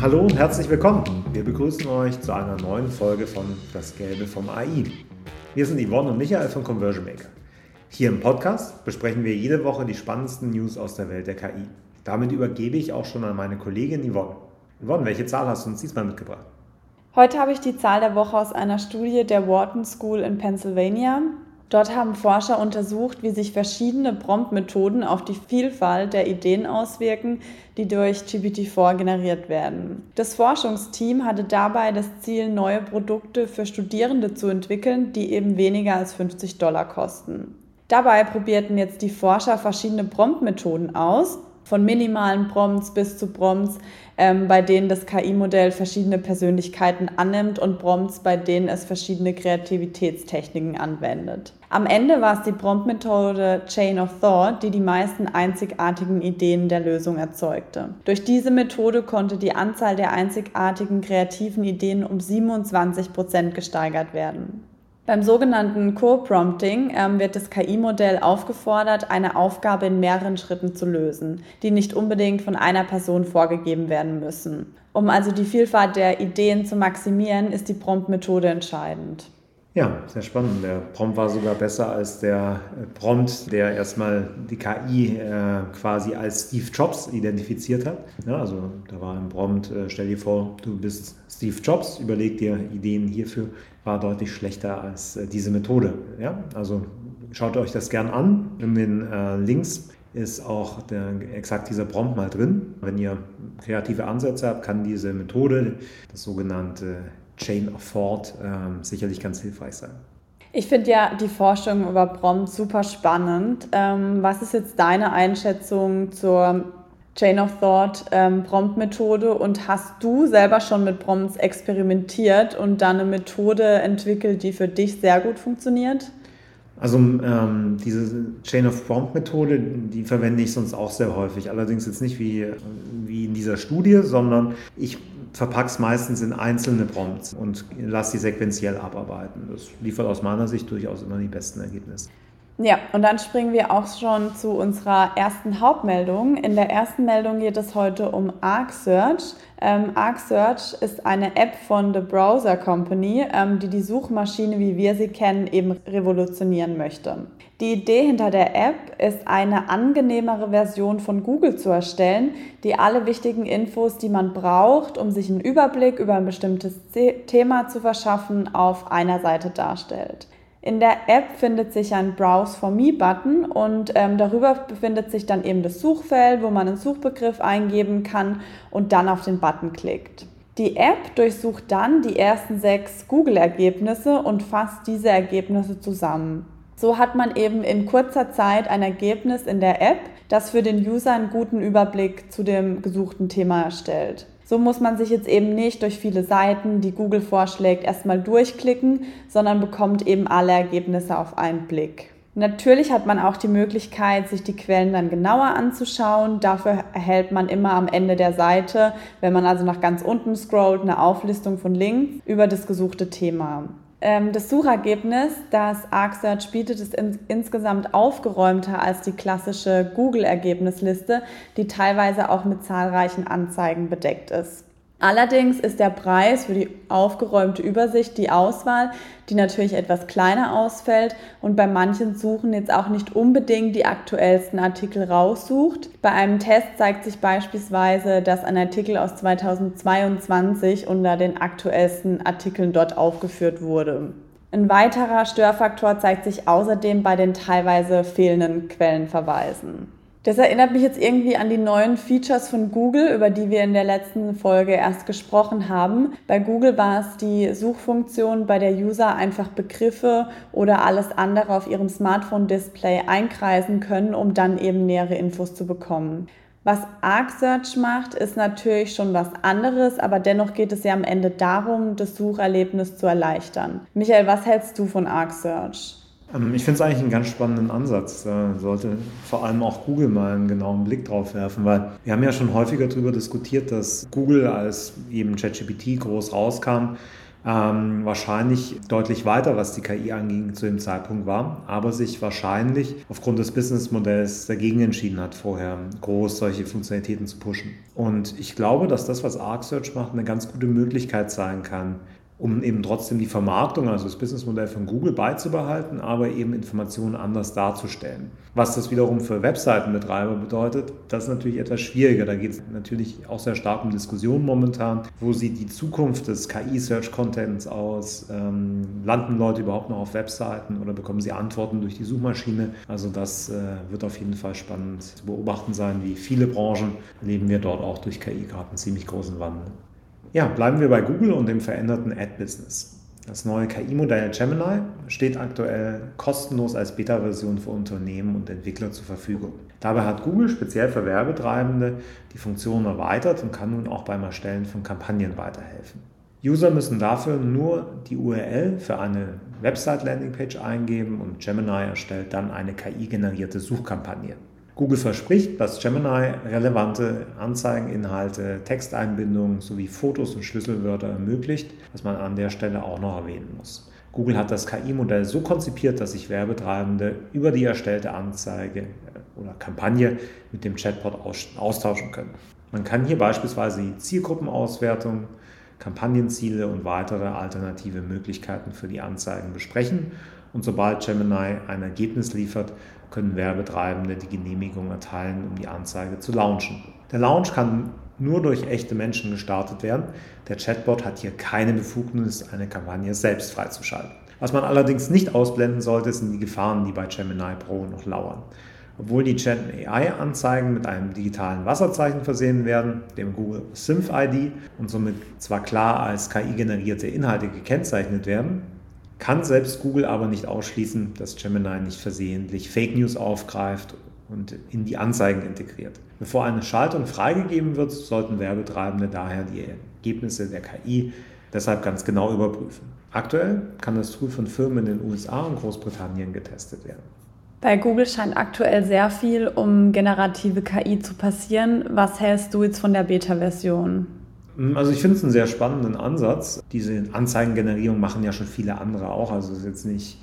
Hallo und herzlich willkommen. Wir begrüßen euch zu einer neuen Folge von Das Gelbe vom AI. Wir sind Yvonne und Michael von Conversion Maker. Hier im Podcast besprechen wir jede Woche die spannendsten News aus der Welt der KI. Damit übergebe ich auch schon an meine Kollegin Yvonne. Yvonne, welche Zahl hast du uns diesmal mitgebracht? Heute habe ich die Zahl der Woche aus einer Studie der Wharton School in Pennsylvania. Dort haben Forscher untersucht, wie sich verschiedene Prompt-Methoden auf die Vielfalt der Ideen auswirken, die durch GPT-4 generiert werden. Das Forschungsteam hatte dabei das Ziel, neue Produkte für Studierende zu entwickeln, die eben weniger als 50 Dollar kosten. Dabei probierten jetzt die Forscher verschiedene Prompt-Methoden aus von minimalen Prompts bis zu Prompts, ähm, bei denen das KI-Modell verschiedene Persönlichkeiten annimmt und Prompts, bei denen es verschiedene Kreativitätstechniken anwendet. Am Ende war es die Prompt-Methode Chain of Thought, die die meisten einzigartigen Ideen der Lösung erzeugte. Durch diese Methode konnte die Anzahl der einzigartigen kreativen Ideen um 27 Prozent gesteigert werden. Beim sogenannten Co-Prompting ähm, wird das KI-Modell aufgefordert, eine Aufgabe in mehreren Schritten zu lösen, die nicht unbedingt von einer Person vorgegeben werden müssen. Um also die Vielfalt der Ideen zu maximieren, ist die Prompt-Methode entscheidend. Ja, sehr spannend. Der Prompt war sogar besser als der äh, Prompt, der erstmal die KI äh, quasi als Steve Jobs identifiziert hat. Ja, also da war ein Prompt, äh, stell dir vor, du bist Steve Jobs, überleg dir Ideen hierfür, war deutlich schlechter als äh, diese Methode. Ja, also schaut euch das gern an. In den äh, Links ist auch der, exakt dieser Prompt mal drin. Wenn ihr kreative Ansätze habt, kann diese Methode, das sogenannte Chain of Thought ähm, sicherlich ganz hilfreich sein. Ich finde ja die Forschung über Prompts super spannend. Ähm, was ist jetzt deine Einschätzung zur Chain of Thought ähm, Prompt-Methode und hast du selber schon mit Prompts experimentiert und dann eine Methode entwickelt, die für dich sehr gut funktioniert? Also ähm, diese Chain of Prompt Methode, die verwende ich sonst auch sehr häufig. Allerdings jetzt nicht wie, wie in dieser Studie, sondern ich verpacke es meistens in einzelne Prompts und lasse die sequenziell abarbeiten. Das liefert aus meiner Sicht durchaus immer die besten Ergebnisse. Ja, und dann springen wir auch schon zu unserer ersten Hauptmeldung. In der ersten Meldung geht es heute um Arc Search. Ähm, Arc Search ist eine App von The Browser Company, ähm, die die Suchmaschine, wie wir sie kennen, eben revolutionieren möchte. Die Idee hinter der App ist, eine angenehmere Version von Google zu erstellen, die alle wichtigen Infos, die man braucht, um sich einen Überblick über ein bestimmtes Thema zu verschaffen, auf einer Seite darstellt. In der App findet sich ein Browse for Me-Button und ähm, darüber befindet sich dann eben das Suchfeld, wo man einen Suchbegriff eingeben kann und dann auf den Button klickt. Die App durchsucht dann die ersten sechs Google-Ergebnisse und fasst diese Ergebnisse zusammen. So hat man eben in kurzer Zeit ein Ergebnis in der App, das für den User einen guten Überblick zu dem gesuchten Thema erstellt. So muss man sich jetzt eben nicht durch viele Seiten, die Google vorschlägt, erstmal durchklicken, sondern bekommt eben alle Ergebnisse auf einen Blick. Natürlich hat man auch die Möglichkeit, sich die Quellen dann genauer anzuschauen. Dafür erhält man immer am Ende der Seite, wenn man also nach ganz unten scrollt, eine Auflistung von Links über das gesuchte Thema. Ähm, das Suchergebnis, das ArcSearch bietet, ist in, insgesamt aufgeräumter als die klassische Google-Ergebnisliste, die teilweise auch mit zahlreichen Anzeigen bedeckt ist. Allerdings ist der Preis für die aufgeräumte Übersicht die Auswahl, die natürlich etwas kleiner ausfällt und bei manchen Suchen jetzt auch nicht unbedingt die aktuellsten Artikel raussucht. Bei einem Test zeigt sich beispielsweise, dass ein Artikel aus 2022 unter den aktuellsten Artikeln dort aufgeführt wurde. Ein weiterer Störfaktor zeigt sich außerdem bei den teilweise fehlenden Quellenverweisen. Das erinnert mich jetzt irgendwie an die neuen Features von Google, über die wir in der letzten Folge erst gesprochen haben. Bei Google war es die Suchfunktion, bei der User einfach Begriffe oder alles andere auf ihrem Smartphone-Display einkreisen können, um dann eben nähere Infos zu bekommen. Was Arc Search macht, ist natürlich schon was anderes, aber dennoch geht es ja am Ende darum, das Sucherlebnis zu erleichtern. Michael, was hältst du von Arc Search? Ähm, ich finde es eigentlich einen ganz spannenden Ansatz. Da sollte vor allem auch Google mal einen genauen Blick drauf werfen, weil wir haben ja schon häufiger darüber diskutiert, dass Google, als eben ChatGPT groß rauskam, ähm, wahrscheinlich deutlich weiter, was die KI anging, zu dem Zeitpunkt war, aber sich wahrscheinlich aufgrund des Businessmodells dagegen entschieden hat, vorher groß solche Funktionalitäten zu pushen. Und ich glaube, dass das, was Arc Search macht, eine ganz gute Möglichkeit sein kann, um eben trotzdem die Vermarktung, also das Businessmodell von Google beizubehalten, aber eben Informationen anders darzustellen. Was das wiederum für Webseitenbetreiber bedeutet, das ist natürlich etwas schwieriger. Da geht es natürlich auch sehr stark um Diskussionen momentan. Wo sieht die Zukunft des KI-Search-Contents aus? Ähm, landen Leute überhaupt noch auf Webseiten oder bekommen sie Antworten durch die Suchmaschine? Also das äh, wird auf jeden Fall spannend zu beobachten sein. Wie viele Branchen erleben wir dort auch durch KI gerade einen ziemlich großen Wandel. Ja, bleiben wir bei Google und dem veränderten Ad-Business. Das neue KI-Modell Gemini steht aktuell kostenlos als Beta-Version für Unternehmen und Entwickler zur Verfügung. Dabei hat Google speziell für Werbetreibende die Funktion erweitert und kann nun auch beim Erstellen von Kampagnen weiterhelfen. User müssen dafür nur die URL für eine Website-Landingpage eingeben und Gemini erstellt dann eine KI-generierte Suchkampagne. Google verspricht, dass Gemini relevante Anzeigeninhalte, Texteinbindungen sowie Fotos und Schlüsselwörter ermöglicht, was man an der Stelle auch noch erwähnen muss. Google hat das KI-Modell so konzipiert, dass sich Werbetreibende über die erstellte Anzeige äh, oder Kampagne mit dem Chatbot austauschen können. Man kann hier beispielsweise die Zielgruppenauswertung, Kampagnenziele und weitere alternative Möglichkeiten für die Anzeigen besprechen. Und sobald Gemini ein Ergebnis liefert, können Werbetreibende die Genehmigung erteilen, um die Anzeige zu launchen. Der Launch kann nur durch echte Menschen gestartet werden. Der Chatbot hat hier keine Befugnis, eine Kampagne selbst freizuschalten. Was man allerdings nicht ausblenden sollte, sind die Gefahren, die bei Gemini Pro noch lauern. Obwohl die Gen AI-Anzeigen mit einem digitalen Wasserzeichen versehen werden, dem Google Synth ID, und somit zwar klar als KI-generierte Inhalte gekennzeichnet werden, kann selbst Google aber nicht ausschließen, dass Gemini nicht versehentlich Fake News aufgreift und in die Anzeigen integriert. Bevor eine Schaltung freigegeben wird, sollten Werbetreibende daher die Ergebnisse der KI deshalb ganz genau überprüfen. Aktuell kann das Tool von Firmen in den USA und Großbritannien getestet werden. Bei Google scheint aktuell sehr viel um generative KI zu passieren. Was hältst du jetzt von der Beta-Version? Mm, also ich finde es einen sehr spannenden Ansatz. Diese Anzeigengenerierung machen ja schon viele andere auch. Also es ist jetzt nicht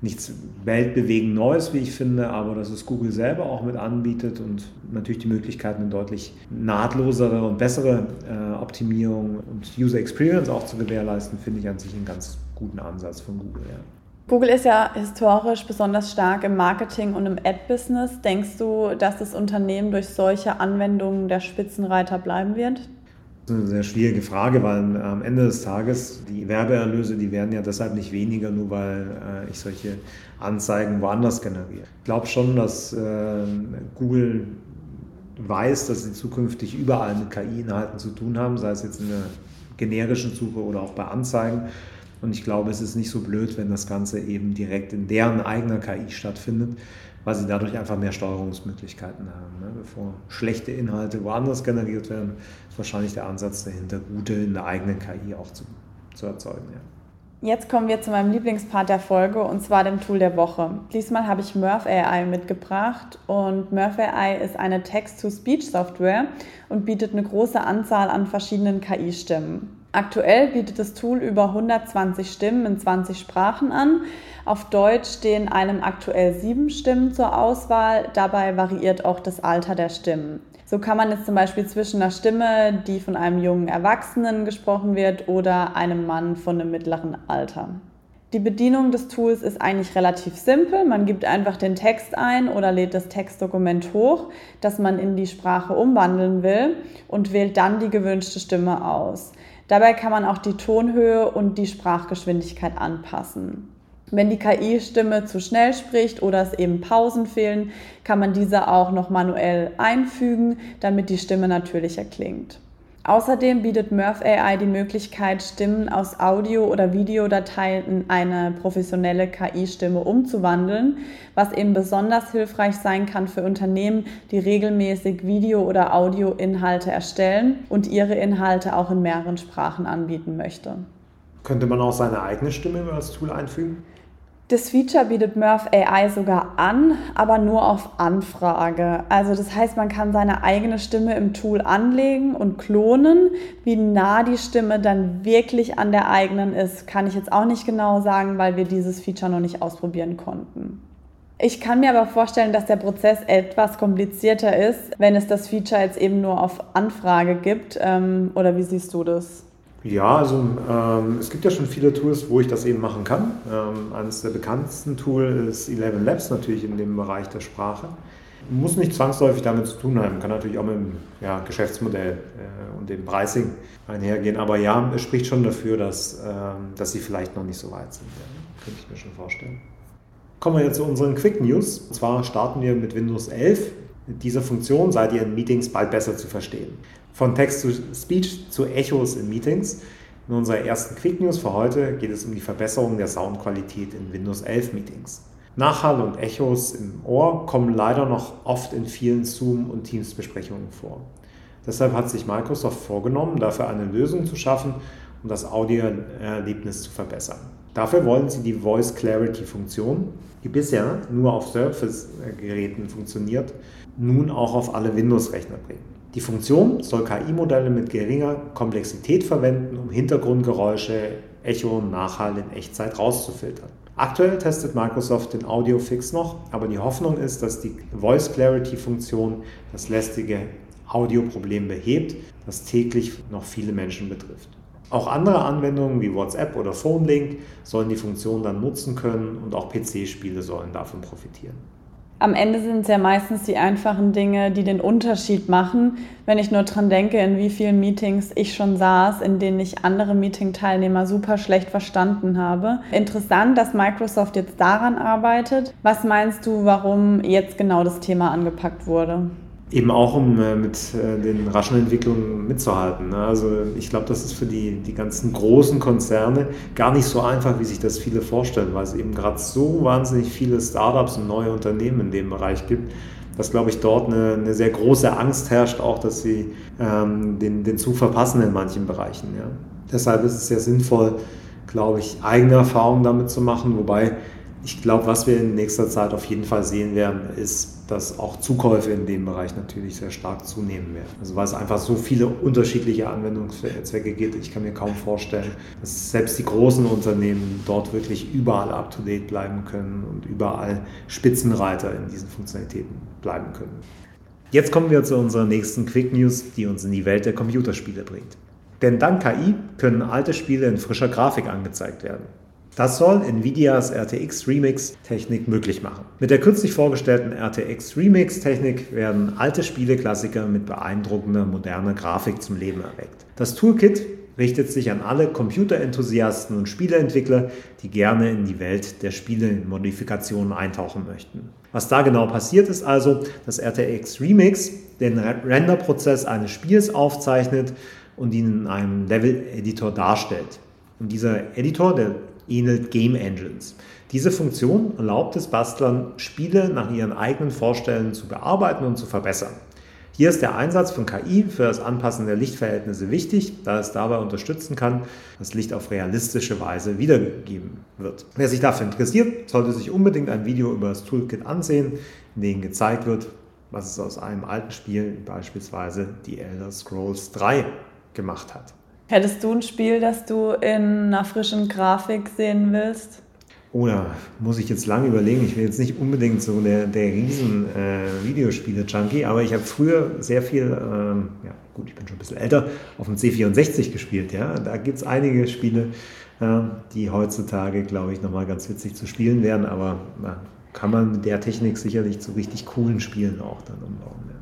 nichts weltbewegend Neues, wie ich finde, aber dass es Google selber auch mit anbietet und natürlich die Möglichkeit, eine deutlich nahtlosere und bessere äh, Optimierung und User Experience auch zu gewährleisten, finde ich an sich einen ganz guten Ansatz von Google. Ja. Google ist ja historisch besonders stark im Marketing und im Ad-Business. Denkst du, dass das Unternehmen durch solche Anwendungen der Spitzenreiter bleiben wird? Das ist eine sehr schwierige Frage, weil am Ende des Tages die Werbeerlöse, die werden ja deshalb nicht weniger, nur weil äh, ich solche Anzeigen woanders generiere. Ich glaube schon, dass äh, Google weiß, dass sie zukünftig überall mit KI-Inhalten zu tun haben, sei es jetzt in der generischen Suche oder auch bei Anzeigen. Und ich glaube, es ist nicht so blöd, wenn das Ganze eben direkt in deren eigener KI stattfindet weil sie dadurch einfach mehr Steuerungsmöglichkeiten haben. Ne? Bevor schlechte Inhalte woanders generiert werden, ist wahrscheinlich der Ansatz dahinter, gute in der eigenen KI auch zu, zu erzeugen. Ja. Jetzt kommen wir zu meinem Lieblingspart der Folge und zwar dem Tool der Woche. Diesmal habe ich Murph AI mitgebracht und Murph AI ist eine Text-to-Speech-Software und bietet eine große Anzahl an verschiedenen KI-Stimmen. Aktuell bietet das Tool über 120 Stimmen in 20 Sprachen an. Auf Deutsch stehen einem aktuell sieben Stimmen zur Auswahl. Dabei variiert auch das Alter der Stimmen. So kann man jetzt zum Beispiel zwischen einer Stimme, die von einem jungen Erwachsenen gesprochen wird, oder einem Mann von einem mittleren Alter. Die Bedienung des Tools ist eigentlich relativ simpel. Man gibt einfach den Text ein oder lädt das Textdokument hoch, das man in die Sprache umwandeln will und wählt dann die gewünschte Stimme aus. Dabei kann man auch die Tonhöhe und die Sprachgeschwindigkeit anpassen. Wenn die KI-Stimme zu schnell spricht oder es eben Pausen fehlen, kann man diese auch noch manuell einfügen, damit die Stimme natürlicher klingt. Außerdem bietet Murph AI die Möglichkeit, Stimmen aus Audio- oder Videodateien in eine professionelle KI-Stimme umzuwandeln, was eben besonders hilfreich sein kann für Unternehmen, die regelmäßig Video- oder Audioinhalte erstellen und ihre Inhalte auch in mehreren Sprachen anbieten möchte. Könnte man auch seine eigene Stimme über das Tool einfügen? Das Feature bietet Murph AI sogar an, aber nur auf Anfrage. Also das heißt, man kann seine eigene Stimme im Tool anlegen und klonen. Wie nah die Stimme dann wirklich an der eigenen ist, kann ich jetzt auch nicht genau sagen, weil wir dieses Feature noch nicht ausprobieren konnten. Ich kann mir aber vorstellen, dass der Prozess etwas komplizierter ist, wenn es das Feature jetzt eben nur auf Anfrage gibt. Ähm, oder wie siehst du das? Ja, also ähm, es gibt ja schon viele Tools, wo ich das eben machen kann. Ähm, eines der bekanntesten Tools ist Eleven Labs natürlich in dem Bereich der Sprache. Muss nicht zwangsläufig damit zu tun haben, kann natürlich auch mit dem ja, Geschäftsmodell äh, und dem Pricing einhergehen. Aber ja, es spricht schon dafür, dass, ähm, dass sie vielleicht noch nicht so weit sind. Ja, könnte ich mir schon vorstellen. Kommen wir jetzt zu unseren Quick News. Und zwar starten wir mit Windows 11. Mit dieser Funktion seid ihr in Meetings bald besser zu verstehen. Von Text to Speech zu Echos in Meetings. In unserer ersten Quick News für heute geht es um die Verbesserung der Soundqualität in Windows 11 Meetings. Nachhall und Echos im Ohr kommen leider noch oft in vielen Zoom- und Teams-Besprechungen vor. Deshalb hat sich Microsoft vorgenommen, dafür eine Lösung zu schaffen, um das Audioerlebnis zu verbessern. Dafür wollen sie die Voice Clarity Funktion, die bisher nur auf Surface-Geräten funktioniert, nun auch auf alle Windows-Rechner bringen. Die Funktion soll KI-Modelle mit geringer Komplexität verwenden, um Hintergrundgeräusche, Echo und Nachhall in Echtzeit rauszufiltern. Aktuell testet Microsoft den Audio-Fix noch, aber die Hoffnung ist, dass die Voice Clarity-Funktion das lästige Audioproblem behebt, das täglich noch viele Menschen betrifft. Auch andere Anwendungen wie WhatsApp oder PhoneLink sollen die Funktion dann nutzen können und auch PC-Spiele sollen davon profitieren am Ende sind es ja meistens die einfachen Dinge, die den Unterschied machen. Wenn ich nur dran denke, in wie vielen Meetings ich schon saß, in denen ich andere Meeting-Teilnehmer super schlecht verstanden habe. Interessant, dass Microsoft jetzt daran arbeitet. Was meinst du, warum jetzt genau das Thema angepackt wurde? Eben auch, um äh, mit äh, den raschen Entwicklungen mitzuhalten. Ne? Also ich glaube, das ist für die, die ganzen großen Konzerne gar nicht so einfach, wie sich das viele vorstellen, weil es eben gerade so wahnsinnig viele Startups und neue Unternehmen in dem Bereich gibt, dass, glaube ich, dort eine, eine sehr große Angst herrscht, auch dass sie ähm, den, den Zug verpassen in manchen Bereichen. Ja? Deshalb ist es sehr sinnvoll, glaube ich, eigene Erfahrungen damit zu machen, wobei ich glaube, was wir in nächster Zeit auf jeden Fall sehen werden, ist, dass auch Zukäufe in dem Bereich natürlich sehr stark zunehmen werden. Also weil es einfach so viele unterschiedliche Anwendungszwecke gibt. Ich kann mir kaum vorstellen, dass selbst die großen Unternehmen dort wirklich überall up-to-date bleiben können und überall Spitzenreiter in diesen Funktionalitäten bleiben können. Jetzt kommen wir zu unserer nächsten Quick News, die uns in die Welt der Computerspiele bringt. Denn dank KI können alte Spiele in frischer Grafik angezeigt werden. Das soll Nvidias RTX Remix Technik möglich machen. Mit der kürzlich vorgestellten RTX Remix Technik werden alte Spieleklassiker mit beeindruckender moderner Grafik zum Leben erweckt. Das Toolkit richtet sich an alle Computerenthusiasten und Spieleentwickler, die gerne in die Welt der Spielemodifikationen eintauchen möchten. Was da genau passiert ist also, dass RTX Remix den Renderprozess eines Spiels aufzeichnet und ihn in einem Level-Editor darstellt. Und dieser Editor, der ähnelt Game Engines. Diese Funktion erlaubt es Bastlern, Spiele nach ihren eigenen Vorstellungen zu bearbeiten und zu verbessern. Hier ist der Einsatz von KI für das Anpassen der Lichtverhältnisse wichtig, da es dabei unterstützen kann, dass Licht auf realistische Weise wiedergegeben wird. Wer sich dafür interessiert, sollte sich unbedingt ein Video über das Toolkit ansehen, in dem gezeigt wird, was es aus einem alten Spiel, beispielsweise die Elder Scrolls 3, gemacht hat. Hättest du ein Spiel, das du in einer frischen Grafik sehen willst? Oder oh, muss ich jetzt lange überlegen? Ich bin jetzt nicht unbedingt so der, der riesen äh, aber ich habe früher sehr viel, ähm, ja gut, ich bin schon ein bisschen älter, auf dem C64 gespielt. Ja? Da gibt es einige Spiele, äh, die heutzutage, glaube ich, nochmal ganz witzig zu spielen wären, aber na, kann man mit der Technik sicherlich zu richtig coolen Spielen auch dann umbauen. Ja.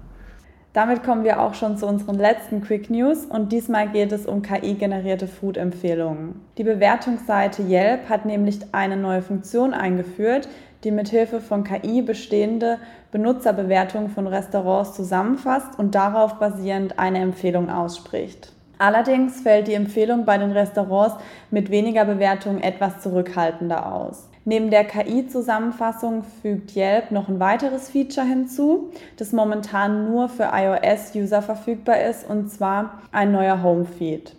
Damit kommen wir auch schon zu unseren letzten Quick News und diesmal geht es um KI-generierte Food-Empfehlungen. Die Bewertungsseite Yelp hat nämlich eine neue Funktion eingeführt, die mithilfe von KI bestehende Benutzerbewertungen von Restaurants zusammenfasst und darauf basierend eine Empfehlung ausspricht. Allerdings fällt die Empfehlung bei den Restaurants mit weniger Bewertungen etwas zurückhaltender aus. Neben der KI-Zusammenfassung fügt Yelp noch ein weiteres Feature hinzu, das momentan nur für iOS-User verfügbar ist, und zwar ein neuer Home-Feed.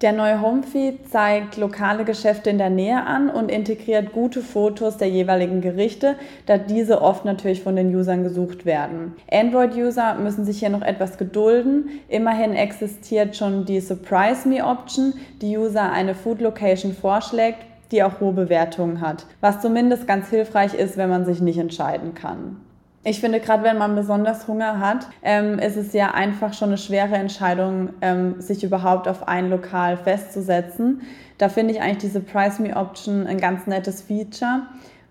Der neue Homefeed zeigt lokale Geschäfte in der Nähe an und integriert gute Fotos der jeweiligen Gerichte, da diese oft natürlich von den Usern gesucht werden. Android-User müssen sich hier noch etwas gedulden. Immerhin existiert schon die Surprise Me Option, die User eine Food Location vorschlägt, die auch hohe Bewertungen hat, was zumindest ganz hilfreich ist, wenn man sich nicht entscheiden kann. Ich finde, gerade wenn man besonders Hunger hat, ähm, ist es ja einfach schon eine schwere Entscheidung, ähm, sich überhaupt auf ein Lokal festzusetzen. Da finde ich eigentlich diese Price Me Option ein ganz nettes Feature.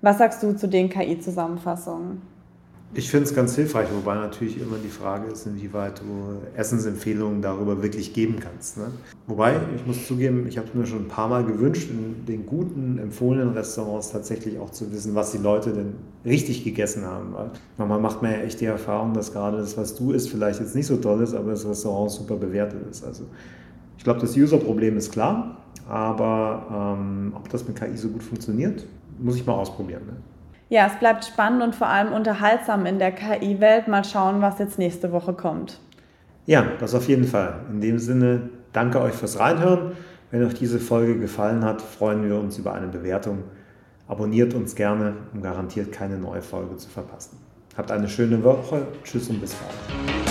Was sagst du zu den KI-Zusammenfassungen? Ich finde es ganz hilfreich, wobei natürlich immer die Frage ist, inwieweit du Essensempfehlungen darüber wirklich geben kannst. Ne? Wobei, ich muss zugeben, ich habe es mir schon ein paar Mal gewünscht, in den guten, empfohlenen Restaurants tatsächlich auch zu wissen, was die Leute denn richtig gegessen haben. Weil manchmal macht man ja echt die Erfahrung, dass gerade das, was du isst, vielleicht jetzt nicht so toll ist, aber das Restaurant super bewertet ist. Also ich glaube, das User-Problem ist klar, aber ähm, ob das mit KI so gut funktioniert, muss ich mal ausprobieren. Ne? Ja, es bleibt spannend und vor allem unterhaltsam in der KI-Welt. Mal schauen, was jetzt nächste Woche kommt. Ja, das auf jeden Fall. In dem Sinne, danke euch fürs Reinhören. Wenn euch diese Folge gefallen hat, freuen wir uns über eine Bewertung. Abonniert uns gerne, um garantiert keine neue Folge zu verpassen. Habt eine schöne Woche. Tschüss und bis bald.